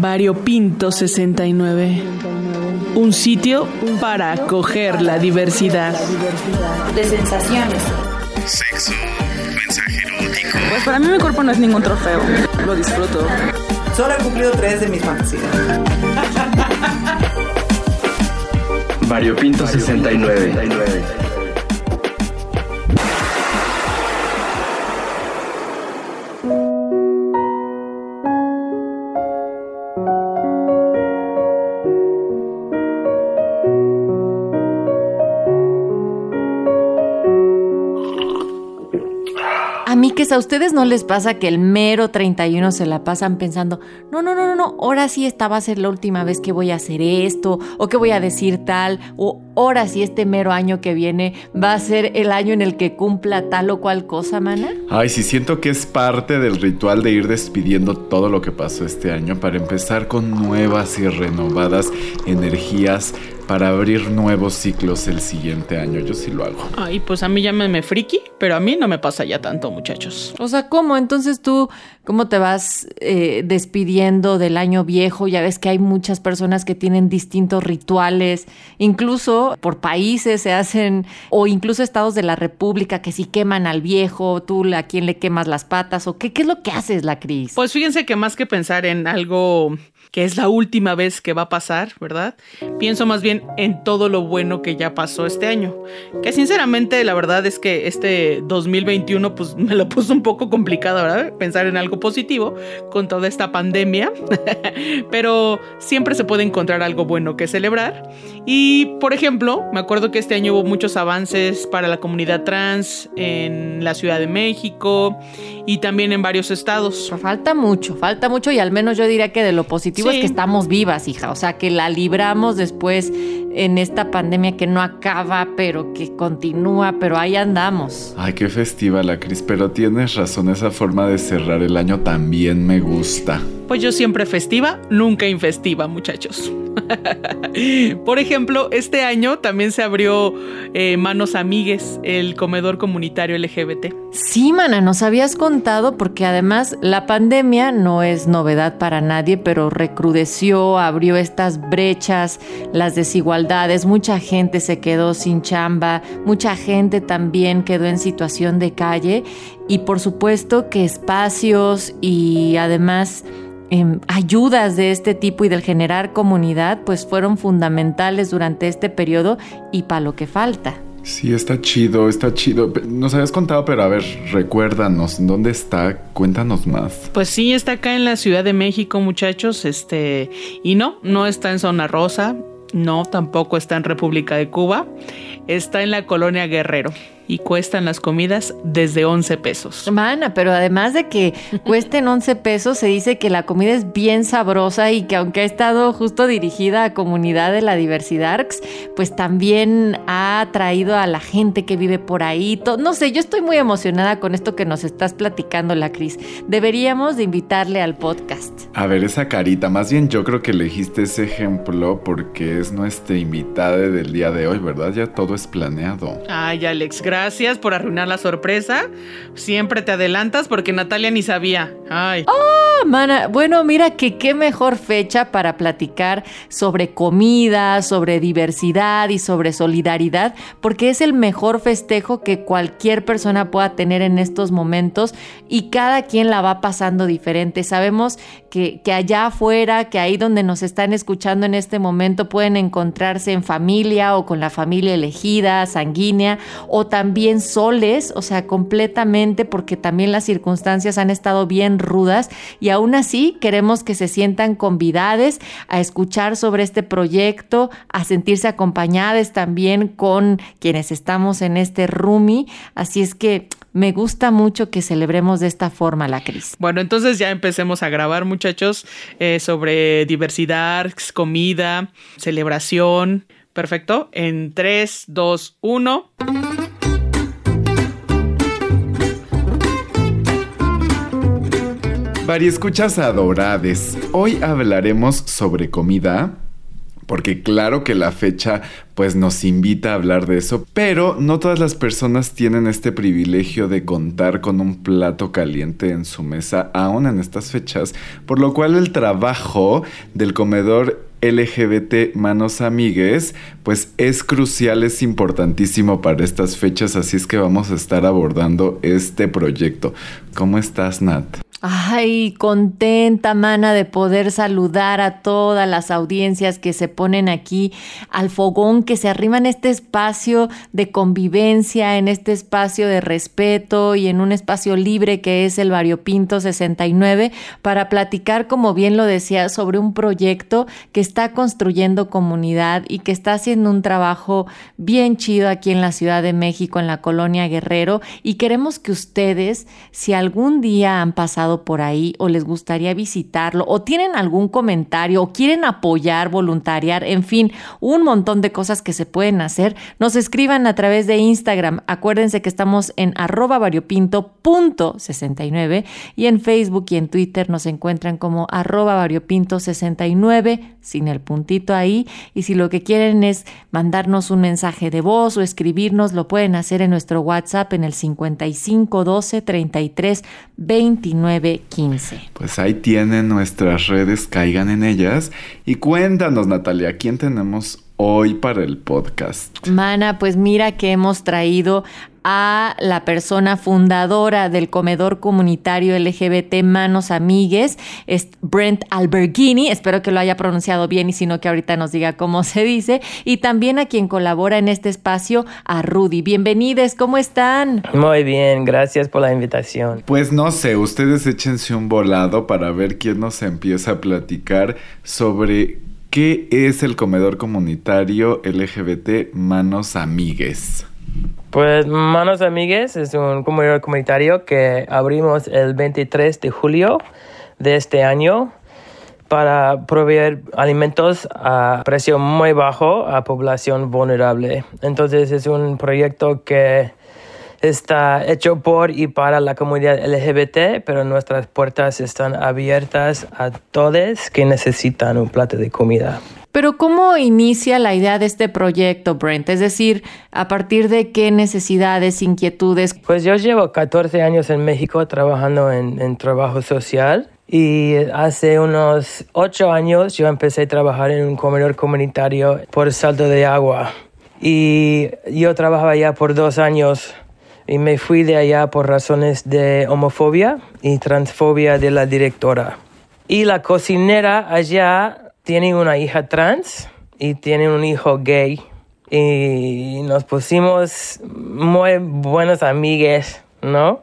Variopinto 69. Un sitio para acoger la diversidad. De sensaciones. Sexo, mensaje erótico. Pues para mí mi cuerpo no es ningún trofeo. Lo disfruto. Solo he cumplido tres de mis fantasías. Variopinto 69. A ustedes no les pasa que el mero 31 se la pasan pensando, no, no, no, no, no, ahora sí esta va a ser la última vez que voy a hacer esto, o que voy a decir tal, o ahora sí este mero año que viene va a ser el año en el que cumpla tal o cual cosa, mana. Ay, sí, siento que es parte del ritual de ir despidiendo todo lo que pasó este año para empezar con nuevas y renovadas energías para abrir nuevos ciclos el siguiente año. Yo sí lo hago. Ay, pues a mí llámeme friki, pero a mí no me pasa ya tanto, muchachos. O sea, ¿cómo? Entonces tú, ¿cómo te vas eh, despidiendo del año viejo? Ya ves que hay muchas personas que tienen distintos rituales, incluso por países se hacen, o incluso estados de la República que si queman al viejo, tú a quién le quemas las patas, o qué, qué es lo que haces, la Cris. Pues fíjense que más que pensar en algo que es la última vez que va a pasar, ¿verdad? Pienso más bien en todo lo bueno que ya pasó este año. Que sinceramente la verdad es que este 2021 pues me lo puso un poco complicado, ¿verdad? Pensar en algo positivo con toda esta pandemia. Pero siempre se puede encontrar algo bueno que celebrar. Y por ejemplo, me acuerdo que este año hubo muchos avances para la comunidad trans en la Ciudad de México y también en varios estados. Falta mucho, falta mucho y al menos yo diría que de lo positivo es Sí. que estamos vivas, hija. O sea, que la libramos después en esta pandemia que no acaba, pero que continúa, pero ahí andamos. Ay, qué festiva la Cris, pero tienes razón, esa forma de cerrar el año también me gusta. Pues yo siempre festiva, nunca infestiva, muchachos. Por ejemplo, este año también se abrió eh, Manos Amigues, el comedor comunitario LGBT. Sí, mana, nos habías contado porque además la pandemia no es novedad para nadie, pero recrudeció, abrió estas brechas, las desigualdades, mucha gente se quedó sin chamba, mucha gente también quedó en situación de calle y por supuesto que espacios y además em, ayudas de este tipo y del generar comunidad pues fueron fundamentales durante este periodo y para lo que falta. Sí, está chido, está chido. Nos habías contado, pero a ver, recuérdanos, ¿dónde está? Cuéntanos más. Pues sí, está acá en la Ciudad de México, muchachos, este, y no, no está en Zona Rosa, no, tampoco está en República de Cuba, está en la colonia Guerrero y cuestan las comidas desde 11 pesos. Mana, pero además de que cuesten 11 pesos, se dice que la comida es bien sabrosa y que aunque ha estado justo dirigida a comunidad de la diversidad, pues también ha traído a la gente que vive por ahí. No sé, yo estoy muy emocionada con esto que nos estás platicando, la Cris. Deberíamos de invitarle al podcast. A ver, esa carita, más bien yo creo que elegiste ese ejemplo porque es nuestra invitada del día de hoy, ¿verdad? Ya todo es planeado. Ay, Alex, gracias por arruinar la sorpresa. Siempre te adelantas porque Natalia ni sabía. Ay. Ah, bueno, mira que qué mejor fecha para platicar sobre comida, sobre diversidad y sobre solidaridad, porque es el mejor festejo que cualquier persona pueda tener en estos momentos y cada quien la va pasando diferente. Sabemos que, que allá afuera, que ahí donde nos están escuchando en este momento, pueden encontrarse en familia o con la familia elegida, sanguínea, o también soles, o sea, completamente, porque también las circunstancias han estado bien rudas y aún así queremos que se sientan convidadas a escuchar sobre este proyecto, a sentirse acompañadas también con quienes estamos en este Rumi. Así es que me gusta mucho que celebremos de esta forma la Cris. Bueno, entonces ya empecemos a grabar, muchachos, eh, sobre diversidad, comida, celebración. Perfecto. En 3, 2, 1. Variescuchas adorades, hoy hablaremos sobre comida, porque claro que la fecha pues nos invita a hablar de eso, pero no todas las personas tienen este privilegio de contar con un plato caliente en su mesa aún en estas fechas, por lo cual el trabajo del comedor LGBT Manos Amigues, pues es crucial, es importantísimo para estas fechas, así es que vamos a estar abordando este proyecto. ¿Cómo estás, Nat? Ay, contenta, mana, de poder saludar a todas las audiencias que se ponen aquí al fogón, que se arriman este espacio de convivencia, en este espacio de respeto y en un espacio libre que es el Variopinto 69, para platicar, como bien lo decía, sobre un proyecto que está construyendo comunidad y que está haciendo un trabajo bien chido aquí en la Ciudad de México, en la colonia Guerrero. Y queremos que ustedes, si algún día han pasado por ahí o les gustaría visitarlo o tienen algún comentario o quieren apoyar, voluntariar, en fin, un montón de cosas que se pueden hacer, nos escriban a través de Instagram. Acuérdense que estamos en arroba variopinto.69 y en Facebook y en Twitter nos encuentran como arroba variopinto69 sin el puntito ahí. Y si lo que quieren es mandarnos un mensaje de voz o escribirnos, lo pueden hacer en nuestro WhatsApp en el 55 12 33 29 15. Pues ahí tienen nuestras redes, caigan en ellas. Y cuéntanos, Natalia, ¿quién tenemos hoy para el podcast? Mana, pues mira que hemos traído a la persona fundadora del comedor comunitario LGBT Manos Amigues, es Brent Alberghini, espero que lo haya pronunciado bien y si no que ahorita nos diga cómo se dice, y también a quien colabora en este espacio, a Rudy. Bienvenidos, ¿cómo están? Muy bien, gracias por la invitación. Pues no sé, ustedes échense un volado para ver quién nos empieza a platicar sobre qué es el comedor comunitario LGBT Manos Amigues. Pues Manos Amigues es un comedor comunitario que abrimos el 23 de julio de este año para proveer alimentos a precio muy bajo a población vulnerable. Entonces es un proyecto que está hecho por y para la comunidad LGBT, pero nuestras puertas están abiertas a todos que necesitan un plato de comida. Pero ¿cómo inicia la idea de este proyecto, Brent? Es decir, ¿a partir de qué necesidades, inquietudes? Pues yo llevo 14 años en México trabajando en, en trabajo social y hace unos 8 años yo empecé a trabajar en un comedor comunitario por Salto de Agua. Y yo trabajaba allá por dos años y me fui de allá por razones de homofobia y transfobia de la directora. Y la cocinera allá tiene una hija trans y tiene un hijo gay. Y nos pusimos muy buenas amigas, ¿no?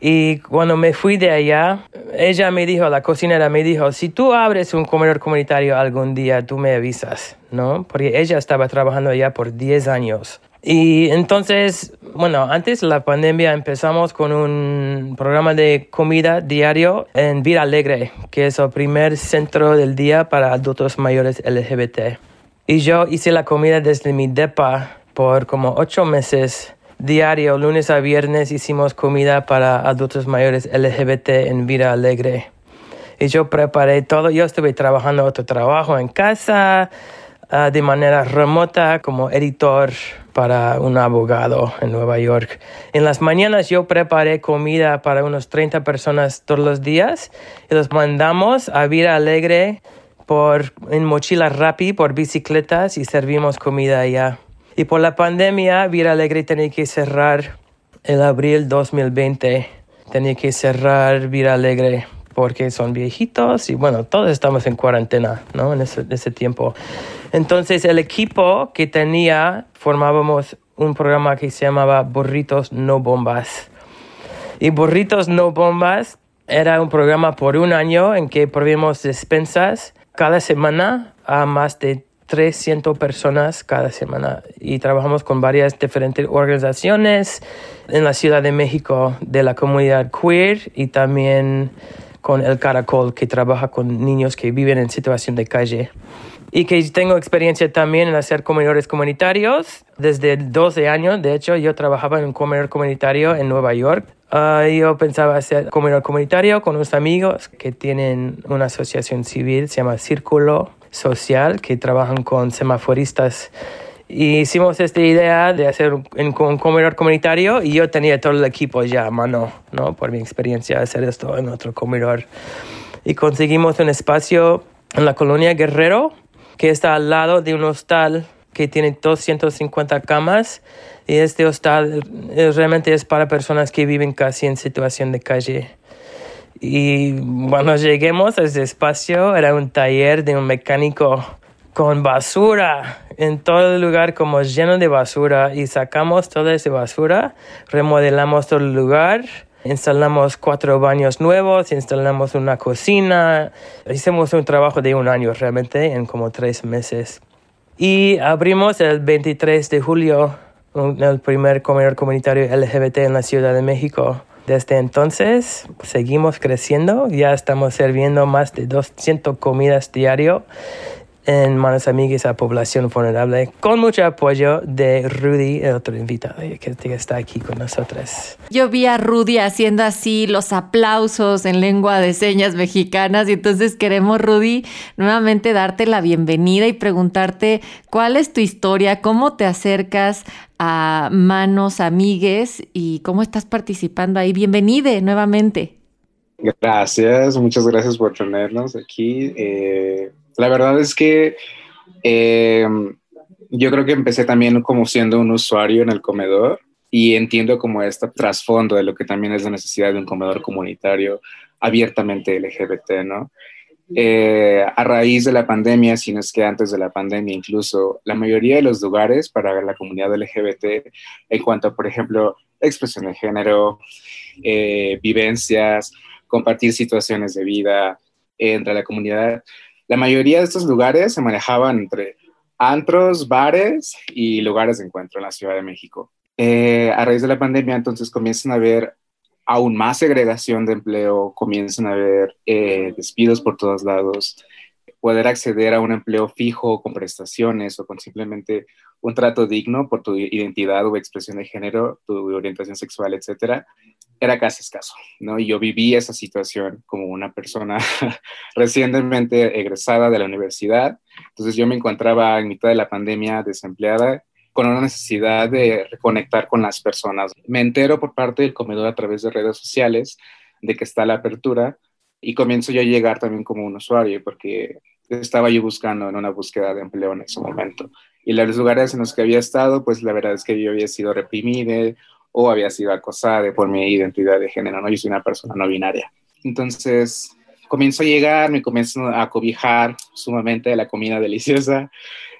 Y cuando me fui de allá, ella me dijo, la cocinera me dijo, si tú abres un comedor comunitario algún día, tú me avisas, ¿no? Porque ella estaba trabajando allá por 10 años. Y entonces, bueno, antes de la pandemia empezamos con un programa de comida diario en Vida Alegre, que es el primer centro del día para adultos mayores LGBT. Y yo hice la comida desde mi depa por como ocho meses. Diario, lunes a viernes, hicimos comida para adultos mayores LGBT en Vida Alegre. Y yo preparé todo. Yo estuve trabajando otro trabajo en casa, uh, de manera remota como editor para un abogado en Nueva York. En las mañanas yo preparé comida para unos 30 personas todos los días y los mandamos a Vida Alegre por, en mochilas Rappi por bicicletas y servimos comida allá. Y por la pandemia, Vida Alegre tenía que cerrar el abril 2020. Tenía que cerrar Vida Alegre porque son viejitos y bueno, todos estamos en cuarentena, ¿no? En ese, ese tiempo. Entonces el equipo que tenía, formábamos un programa que se llamaba Burritos No Bombas. Y Burritos No Bombas era un programa por un año en que proveíamos despensas cada semana a más de 300 personas cada semana y trabajamos con varias diferentes organizaciones en la Ciudad de México de la comunidad queer y también con El Caracol, que trabaja con niños que viven en situación de calle. Y que tengo experiencia también en hacer comedores comunitarios. Desde 12 años, de hecho, yo trabajaba en un comedor comunitario en Nueva York. Uh, yo pensaba hacer comedor comunitario con unos amigos que tienen una asociación civil, se llama Círculo. social que trabajan con semaforistas. Y hicimos esta idea de hacer un, un comedor comunitario y yo tenía todo el equipo ya a mano, ¿no? Por mi experiencia hacer esto en otro comedor. Y conseguimos un espacio en la colonia Guerrero que está al lado de un hostal que tiene 250 camas y este hostal eh, realmente es para personas que viven casi en situación de calle. Y cuando lleguemos a ese espacio era un taller de un mecánico con basura en todo el lugar como lleno de basura y sacamos toda esa basura, remodelamos todo el lugar, instalamos cuatro baños nuevos, instalamos una cocina, hicimos un trabajo de un año realmente en como tres meses. Y abrimos el 23 de julio el primer comedor comunitario LGBT en la Ciudad de México. Desde entonces seguimos creciendo, ya estamos sirviendo más de 200 comidas diario en Manos Amigas a Población Vulnerable, con mucho apoyo de Rudy, el otro invitado que está aquí con nosotros. Yo vi a Rudy haciendo así los aplausos en lengua de señas mexicanas y entonces queremos, Rudy, nuevamente darte la bienvenida y preguntarte cuál es tu historia, cómo te acercas a Manos Amigues y cómo estás participando ahí. Bienvenide nuevamente. Gracias, muchas gracias por tenernos aquí. Eh, la verdad es que eh, yo creo que empecé también como siendo un usuario en el comedor y entiendo como este trasfondo de lo que también es la necesidad de un comedor comunitario abiertamente LGBT, ¿no? Eh, a raíz de la pandemia, si no es que antes de la pandemia incluso, la mayoría de los lugares para la comunidad LGBT, en cuanto a, por ejemplo, expresión de género, eh, vivencias, compartir situaciones de vida entre la comunidad, la mayoría de estos lugares se manejaban entre antros, bares y lugares de encuentro en la Ciudad de México. Eh, a raíz de la pandemia, entonces comienzan a haber aún más segregación de empleo, comienzan a haber eh, despidos por todos lados, poder acceder a un empleo fijo con prestaciones o con simplemente un trato digno por tu identidad o expresión de género, tu orientación sexual, etcétera, era casi escaso, ¿no? Y yo viví esa situación como una persona recientemente egresada de la universidad. Entonces yo me encontraba en mitad de la pandemia desempleada con una necesidad de reconectar con las personas. Me entero por parte del comedor a través de redes sociales de que está la apertura y comienzo yo a llegar también como un usuario porque estaba yo buscando en una búsqueda de empleo en ese momento. Y los lugares en los que había estado, pues la verdad es que yo había sido reprimida o había sido acosada por mi identidad de género, ¿no? Yo soy una persona no binaria. Entonces, comienzo a llegar, me comienzo a cobijar sumamente de la comida deliciosa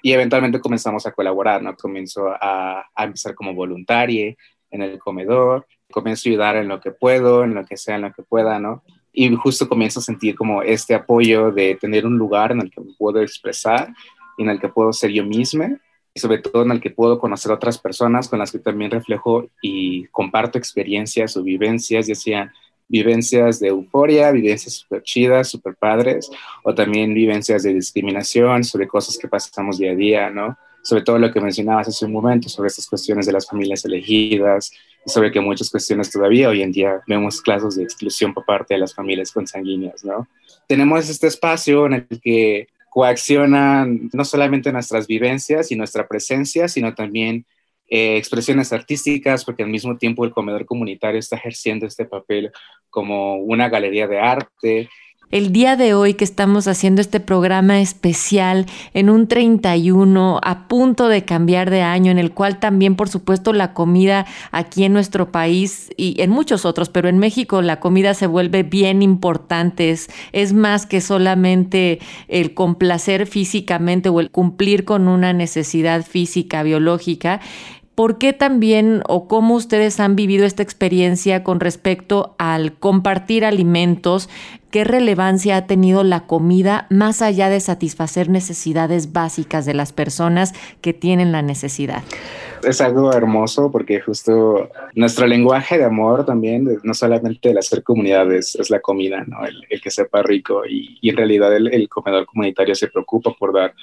y eventualmente comenzamos a colaborar, ¿no? Comienzo a, a empezar como voluntaria en el comedor, comienzo a ayudar en lo que puedo, en lo que sea, en lo que pueda, ¿no? Y justo comienzo a sentir como este apoyo de tener un lugar en el que me puedo expresar y en el que puedo ser yo misma sobre todo en el que puedo conocer otras personas con las que también reflejo y comparto experiencias o vivencias, ya sean vivencias de euforia, vivencias súper chidas, súper padres, o también vivencias de discriminación sobre cosas que pasamos día a día, ¿no? Sobre todo lo que mencionabas hace un momento, sobre estas cuestiones de las familias elegidas, y sobre que muchas cuestiones todavía hoy en día vemos casos de exclusión por parte de las familias consanguíneas, ¿no? Tenemos este espacio en el que coaccionan no solamente nuestras vivencias y nuestra presencia, sino también eh, expresiones artísticas, porque al mismo tiempo el comedor comunitario está ejerciendo este papel como una galería de arte el día de hoy que estamos haciendo este programa especial en un 31 a punto de cambiar de año, en el cual también, por supuesto, la comida aquí en nuestro país y en muchos otros, pero en México la comida se vuelve bien importante, es, es más que solamente el complacer físicamente o el cumplir con una necesidad física, biológica. ¿Por qué también o cómo ustedes han vivido esta experiencia con respecto al compartir alimentos? ¿Qué relevancia ha tenido la comida más allá de satisfacer necesidades básicas de las personas que tienen la necesidad? Es algo hermoso porque justo nuestro lenguaje de amor también, no solamente el hacer comunidades, es la comida, ¿no? el, que sepa rico y, en realidad el, el comedor comunitario se preocupa por dar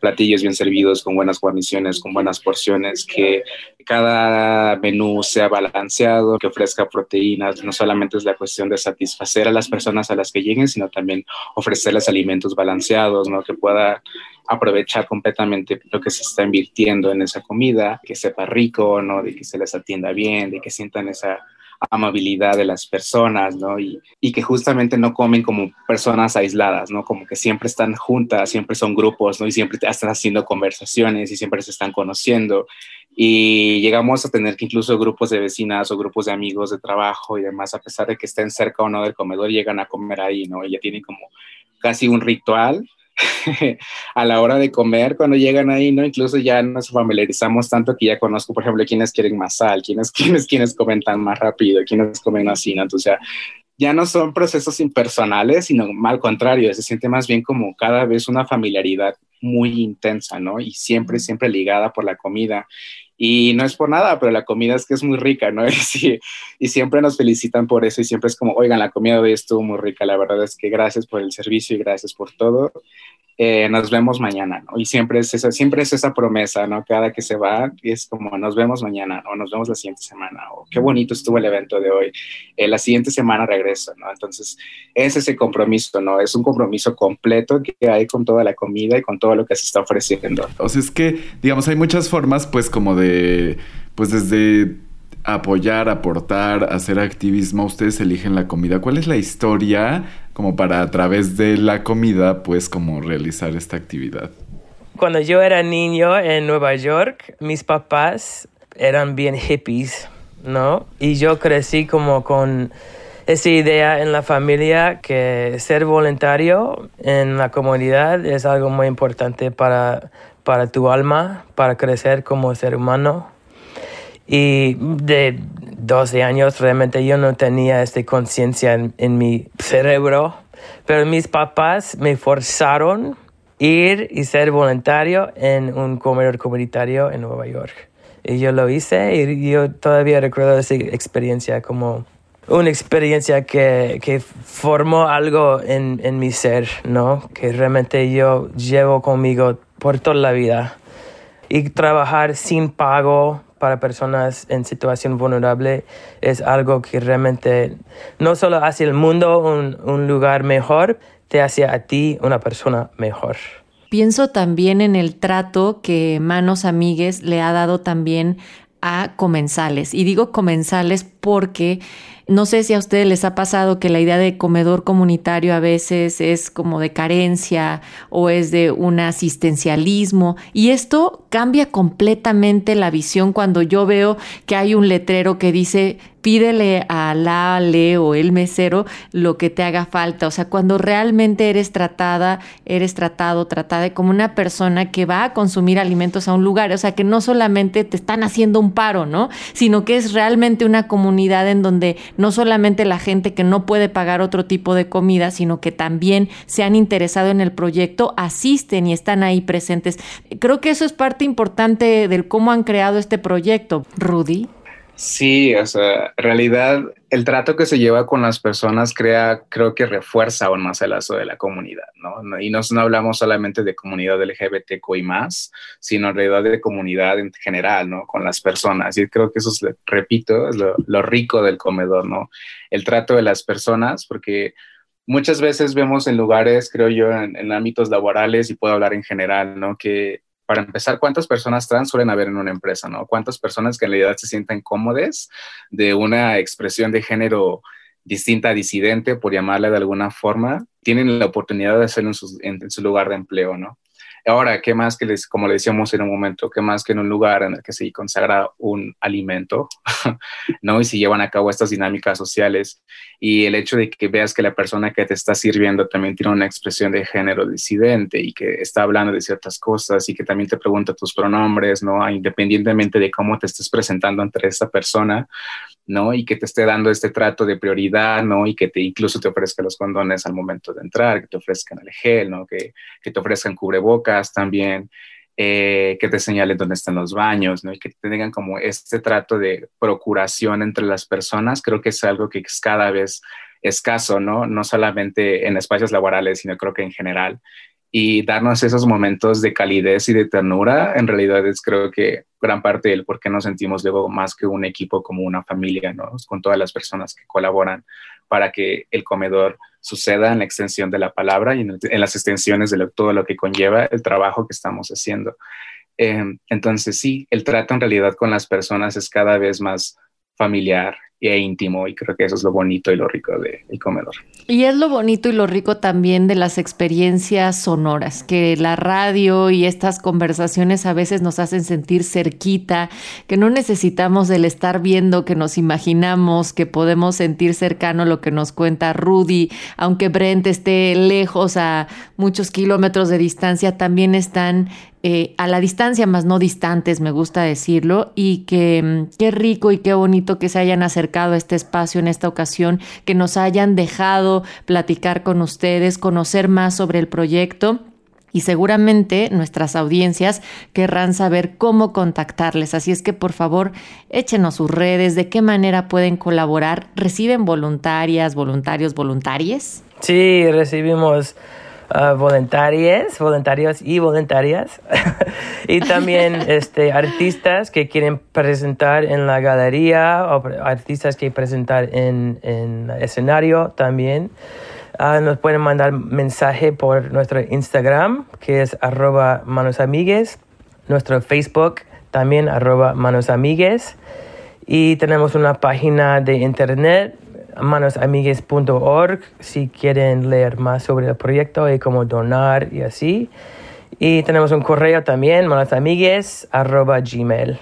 platillos bien servidos, con buenas guarniciones, con buenas porciones, que cada menú sea balanceado, que ofrezca proteínas. No solamente es la cuestión de satisfacer a las personas a las que lleguen, sino también ofrecerles alimentos balanceados, ¿no? Que pueda aprovechar completamente lo que se está invirtiendo en esa comida, que sepa rico, ¿no? De que se les atienda bien, de que sientan esa amabilidad de las personas, ¿no? Y, que justamente no comen como personas aisladas, ¿no? Como que siempre están juntas, siempre son grupos, ¿no? Y siempre están haciendo conversaciones y siempre se están conociendo. Y llegamos a tener que incluso grupos de vecinas o grupos de amigos de trabajo y demás, a pesar de que estén cerca o no del comedor, llegan a comer ahí, ¿no? Y ya tienen como casi un ritual a la hora de comer cuando llegan ahí, ¿no? Incluso ya nos familiarizamos tanto que ya conozco, por ejemplo, quienes quieren más sal, quienes, quienes, quienes comen tan más rápido, quienes comen así, ¿no? Entonces, ya no son procesos impersonales, sino al contrario, se siente más bien como cada vez una familiaridad muy intensa, ¿no? Y siempre, siempre ligada por la comida. Y no es por nada, pero la comida es que es muy rica, ¿no? Y, y, siempre nos felicitan por eso y siempre es como, oigan, la comida de hoy estuvo muy rica, la verdad es que gracias por el servicio y gracias por todo. Eh, nos vemos mañana, ¿no? Y siempre es, esa, siempre es esa promesa, ¿no? Cada que se va es como, nos vemos mañana, o nos vemos la siguiente semana, o qué bonito estuvo el evento de hoy, eh, la siguiente semana regreso, ¿no? Entonces, es ese compromiso, ¿no? Es un compromiso completo que hay con toda la comida y con todo lo que se está ofreciendo. O sea, es que, digamos, hay muchas formas, pues, como de, pues, desde apoyar, aportar, hacer activismo, ustedes eligen la comida. ¿Cuál es la historia como para a través de la comida, pues, como realizar esta actividad? Cuando yo era niño en Nueva York, mis papás eran bien hippies, ¿no? Y yo crecí como con esa idea en la familia que ser voluntario en la comunidad es algo muy importante para, para tu alma, para crecer como ser humano. Y de 12 años realmente yo no tenía esta conciencia en, mi cerebro, pero mis papás me forzaron ir y ser voluntario en un comedor comunitario en Nueva York. Y yo lo hice y yo todavía recuerdo esa experiencia como una experiencia que, que formó algo en, en mi ser, ¿no? Que realmente yo llevo conmigo por toda la vida. Y trabajar sin pago para personas en situación vulnerable es algo que realmente no solo hace el mundo un, lugar mejor, te hace a ti una persona mejor. Pienso también en el trato que Manos Amigues le ha dado también a comensales. Y digo comensales porque no sé si a ustedes les ha pasado que la idea de comedor comunitario a veces es como de carencia o es de un asistencialismo y esto cambia completamente la visión cuando yo veo que hay un letrero que dice pídele a la, le o el mesero lo que te haga falta. O sea, cuando realmente eres tratada, eres tratado, tratada como una persona que va a consumir alimentos a un lugar. O sea, que no solamente te están haciendo un paro, ¿no? Sino que es realmente una comunidad en donde no solamente la gente que no puede pagar otro tipo de comida, sino que también se han interesado en el proyecto, asisten y están ahí presentes. Creo que eso es parte importante del cómo han creado este proyecto. Rudy. Sí, o sea, en realidad el trato que se lleva con las personas crea, creo que refuerza aún más el lazo de la comunidad, ¿no? Y no, no hablamos solamente de comunidad LGBTQ y más, sino en realidad de comunidad en general, ¿no? Con las personas. Y creo que eso es, repito, es lo, rico del comedor, ¿no? El trato de las personas, porque muchas veces vemos en lugares, creo yo, en, en ámbitos laborales, y puedo hablar en general, ¿no? Que para empezar, ¿cuántas personas trans suelen haber en una empresa, no? ¿Cuántas personas que en realidad se sienten cómodas de una expresión de género distinta, disidente, por llamarle de alguna forma, tienen la oportunidad de hacerlo en, en su lugar de empleo, ¿no? Ahora, ¿qué más que les, como le decíamos en un momento, qué más que en un lugar en el que se consagra un alimento, ¿no? Y se llevan a cabo estas dinámicas sociales y el hecho de que veas que la persona que te está sirviendo también tiene una expresión de género disidente y que está hablando de ciertas cosas y que también te pregunta tus pronombres, ¿no? Independientemente de cómo te estés presentando ante esta persona, ¿no? Y que te esté dando este trato de prioridad, ¿no? Y que te incluso te ofrezca los condones al momento de entrar, que te ofrezcan el gel, ¿no? Que, que te ofrezcan cubrebocas también, eh, que te señalen dónde están los baños, ¿no? Y que tengan como este trato de procuración entre las personas, creo que es algo que es cada vez escaso, ¿no? No solamente en espacios laborales, sino creo que en general. y darnos esos momentos de calidez y de ternura, en realidad es creo que gran parte del por qué nos sentimos luego más que un equipo como una familia, ¿no? Con todas las personas que colaboran para que el comedor suceda en la extensión de la palabra y en, las extensiones de todo lo que conlleva el trabajo que estamos haciendo. Em, entonces sí, el trato en realidad con las personas es cada vez más familiar e íntimo y creo que eso es lo bonito y lo rico del comedor. Y es lo bonito y lo rico también de las experiencias sonoras, que la radio y estas conversaciones a veces nos hacen sentir cerquita, que no necesitamos el estar viendo, que nos imaginamos, que podemos sentir cercano lo que nos cuenta Rudy, aunque Brent esté lejos a muchos kilómetros de distancia, también están eh, a la distancia, más no distantes, me gusta decirlo, y que mm, qué rico y qué bonito que se hayan acercado a este espacio en esta ocasión, que nos hayan dejado platicar con ustedes, conocer más sobre el proyecto. Y seguramente nuestras audiencias querrán saber cómo contactarles. Así es que por favor échenos sus redes, de qué manera pueden colaborar. ¿Reciben voluntarias, voluntarios, voluntarias? Sí, recibimos uh, voluntarios, voluntarios y voluntarias. y también este, artistas que quieren presentar en la galería o artistas que presentar en, en escenario también. Uh, nos pueden mandar mensaje por nuestro Instagram, que es arroba manosamigues, nuestro Facebook también arroba manosamigues, y tenemos una página de internet manosamigues.org si quieren leer más sobre el proyecto y cómo donar y así. Y tenemos un correo también, manosamigues.gmail.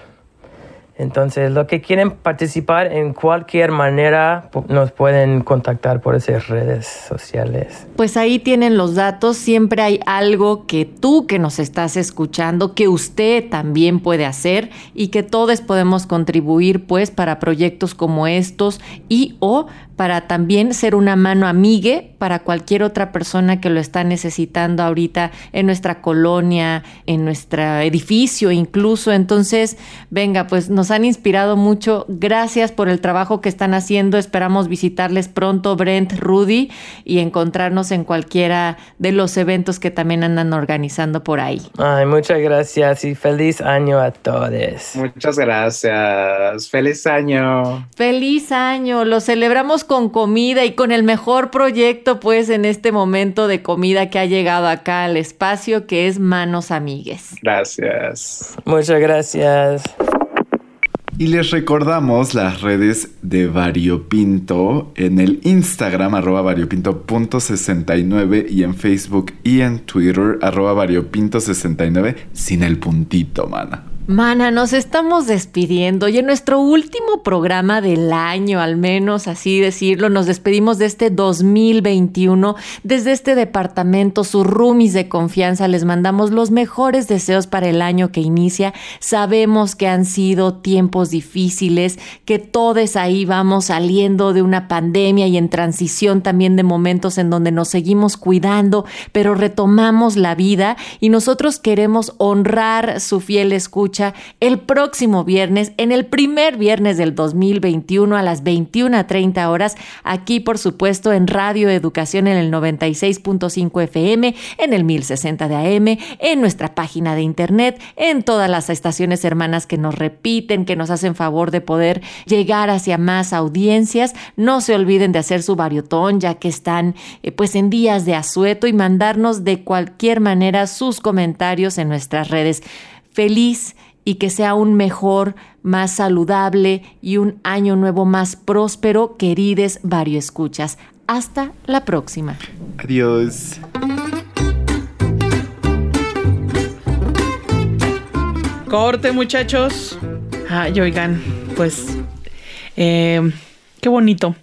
Entonces, los que quieren participar en cualquier manera nos pueden contactar por esas redes sociales. Pues ahí tienen los datos. Siempre hay algo que tú que nos estás escuchando, que usted también puede hacer y que todos podemos contribuir pues para proyectos como estos y o para también ser una mano amigue para cualquier otra persona que lo está necesitando ahorita en nuestra colonia, en nuestro edificio incluso. Entonces, venga, pues nos han inspirado mucho. Gracias por el trabajo que están haciendo. Esperamos visitarles pronto, Brent, Rudy, y encontrarnos en cualquiera de los eventos que también andan organizando por ahí. Ay, muchas gracias y feliz año a todos. Muchas gracias. Feliz año. Feliz año. Lo celebramos con comida y con el mejor proyecto pues en este momento de comida que ha llegado acá al espacio que es Manos Amigues. Gracias. Muchas gracias. Y les recordamos las redes de Variopinto en el Instagram arroba variopinto.69 y en Facebook y en Twitter arroba variopinto69 sin el puntito, mana. Mana, nos estamos despidiendo y en nuestro último programa del año, al menos así decirlo, nos despedimos de este 2021. Desde este departamento, sus roomies de confianza, les mandamos los mejores deseos para el año que inicia. Sabemos que han sido tiempos difíciles, que todos ahí vamos saliendo de una pandemia y en transición también de momentos en donde nos seguimos cuidando, pero retomamos la vida y nosotros queremos honrar su fiel escucha el próximo viernes, en el primer viernes del 2021 a las 21.30 horas, aquí por supuesto en Radio Educación en el 96.5 FM, en el 1060 de AM, en nuestra página de internet, en todas las estaciones hermanas que nos repiten, que nos hacen favor de poder llegar hacia más audiencias. No se olviden de hacer su variotón ya que están eh, pues en días de asueto y mandarnos de cualquier manera sus comentarios en nuestras redes. Feliz y que sea un mejor, más saludable y un año nuevo más próspero, querides Vario Escuchas. Hasta la próxima. Adiós. Corte, muchachos. Ay, oigan, pues eh, qué bonito.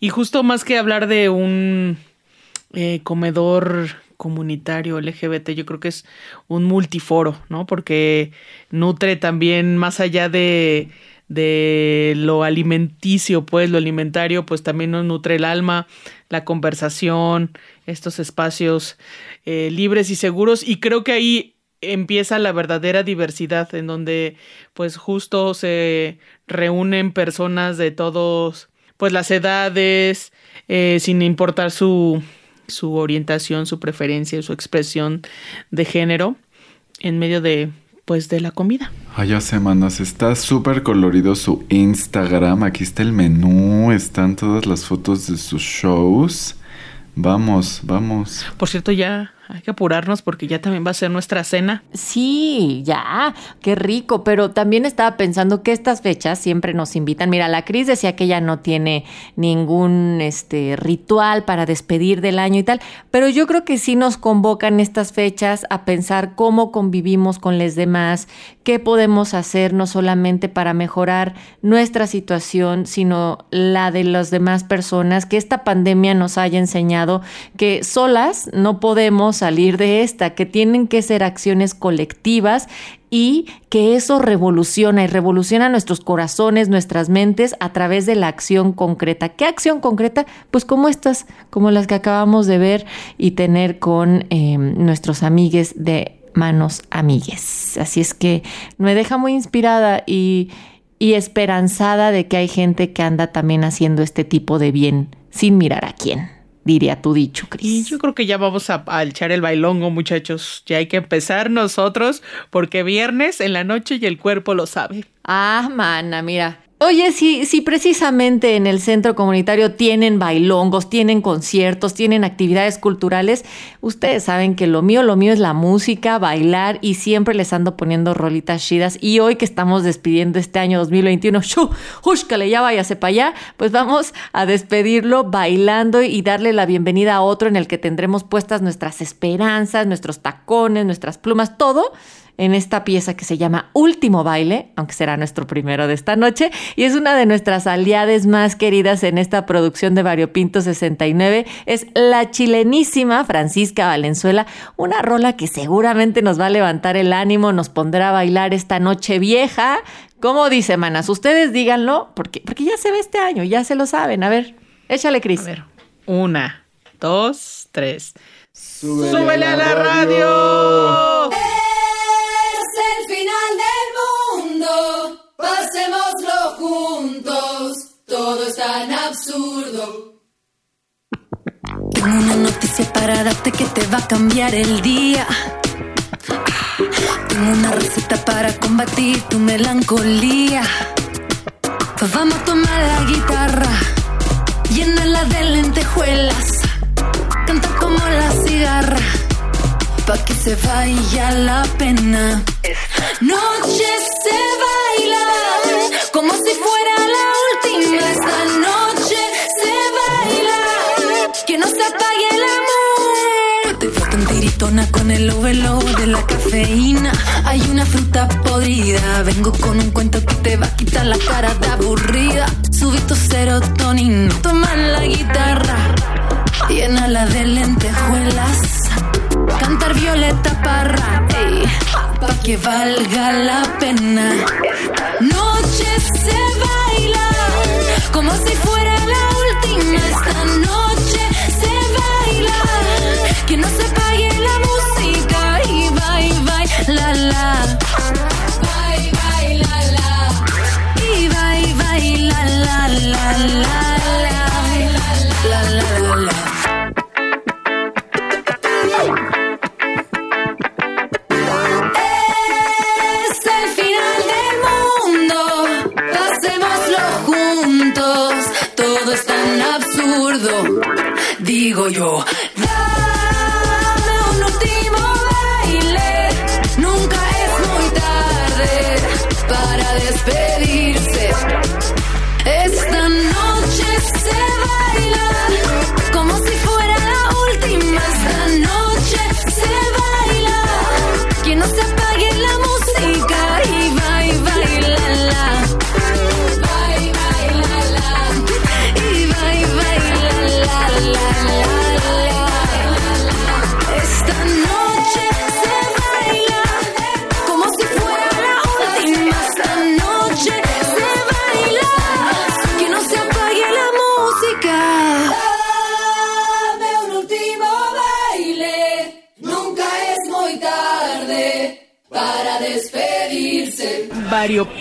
Y justo más que hablar de un eh, comedor comunitario LGBT, yo creo que es un multiforo, ¿no? Porque nutre también más allá de, de lo alimenticio, pues lo alimentario, pues también nos nutre el alma, la conversación, estos espacios eh, libres y seguros. Y creo que ahí empieza la verdadera diversidad, en donde pues justo se reúnen personas de todos, pues las edades, eh, sin importar su su orientación, su preferencia y su expresión de género en medio de pues de la comida. Ay, ya semanas, está súper colorido su Instagram. Aquí está el menú, están todas las fotos de sus shows. Vamos, vamos. Por cierto, ya hay que apurarnos porque ya también va a ser nuestra cena. Sí, ya, qué rico, pero también estaba pensando que estas fechas siempre nos invitan. Mira, la Cris decía que ella no tiene ningún este ritual para despedir del año y tal, pero yo creo que sí nos convocan estas fechas a pensar cómo convivimos con los demás, qué podemos hacer no solamente para mejorar nuestra situación, sino la de las demás personas, que esta pandemia nos haya enseñado que solas no podemos salir de esta, que tienen que ser acciones colectivas y que eso revoluciona y revoluciona nuestros corazones, nuestras mentes a través de la acción concreta. ¿Qué acción concreta? Pues como estas, como las que acabamos de ver y tener con eh, nuestros amigues de manos amigues. Así es que me deja muy inspirada y, y esperanzada de que hay gente que anda también haciendo este tipo de bien sin mirar a quién diría tu dicho, Cris. Y yo creo que ya vamos a, a, echar el bailongo, muchachos. Ya hay que empezar nosotros, porque viernes en la noche y el cuerpo lo sabe. Ah, mana, mira. Oye, si, si precisamente en el centro comunitario tienen bailongos, tienen conciertos, tienen actividades culturales, ustedes saben que lo mío, lo mío es la música, bailar y siempre les ando poniendo rolitas chidas. Y hoy que estamos despidiendo este año 2021, ¡shu! ¡Júscale! Ya váyase para allá. Pues vamos a despedirlo bailando y darle la bienvenida a otro en el que tendremos puestas nuestras esperanzas, nuestros tacones, nuestras plumas, todo en esta pieza que se llama Último Baile, aunque será nuestro primero de esta noche, y es una de nuestras aliadas más queridas en esta producción de Variopinto 69, es la chilenísima Francisca Valenzuela, una rola que seguramente nos va a levantar el ánimo, nos pondrá a bailar esta noche vieja. ¿Cómo dice, manas? Ustedes díganlo, porque, porque ya se ve este año, ya se lo saben. A ver, échale, Cris. A ver, una, dos, tres. ¡Súbele, ¡Súbele a la radio! radio! Juntos, todo es tan absurdo. Tengo una noticia para darte que te va a cambiar el día. Tengo una receta para combatir tu melancolía. Pues vamos a tomar la guitarra, llenarla de lentejuelas, cantar como la cigarra, pa' que se vaya la pena. Noche se baila como si fuera la última. Esta noche se baila que no se apague el amor. Te falta un tiritona con el overload de la cafeína. Hay una fruta podrida. Vengo con un cuento que te va a quitar la cara de aburrida. Subí tu serotonina. Toma la guitarra. Llénala de lentejuelas. Cantar Violeta Parra. Ey pa' que valga la pena. Noche se baila como si fuera la última. Esta noche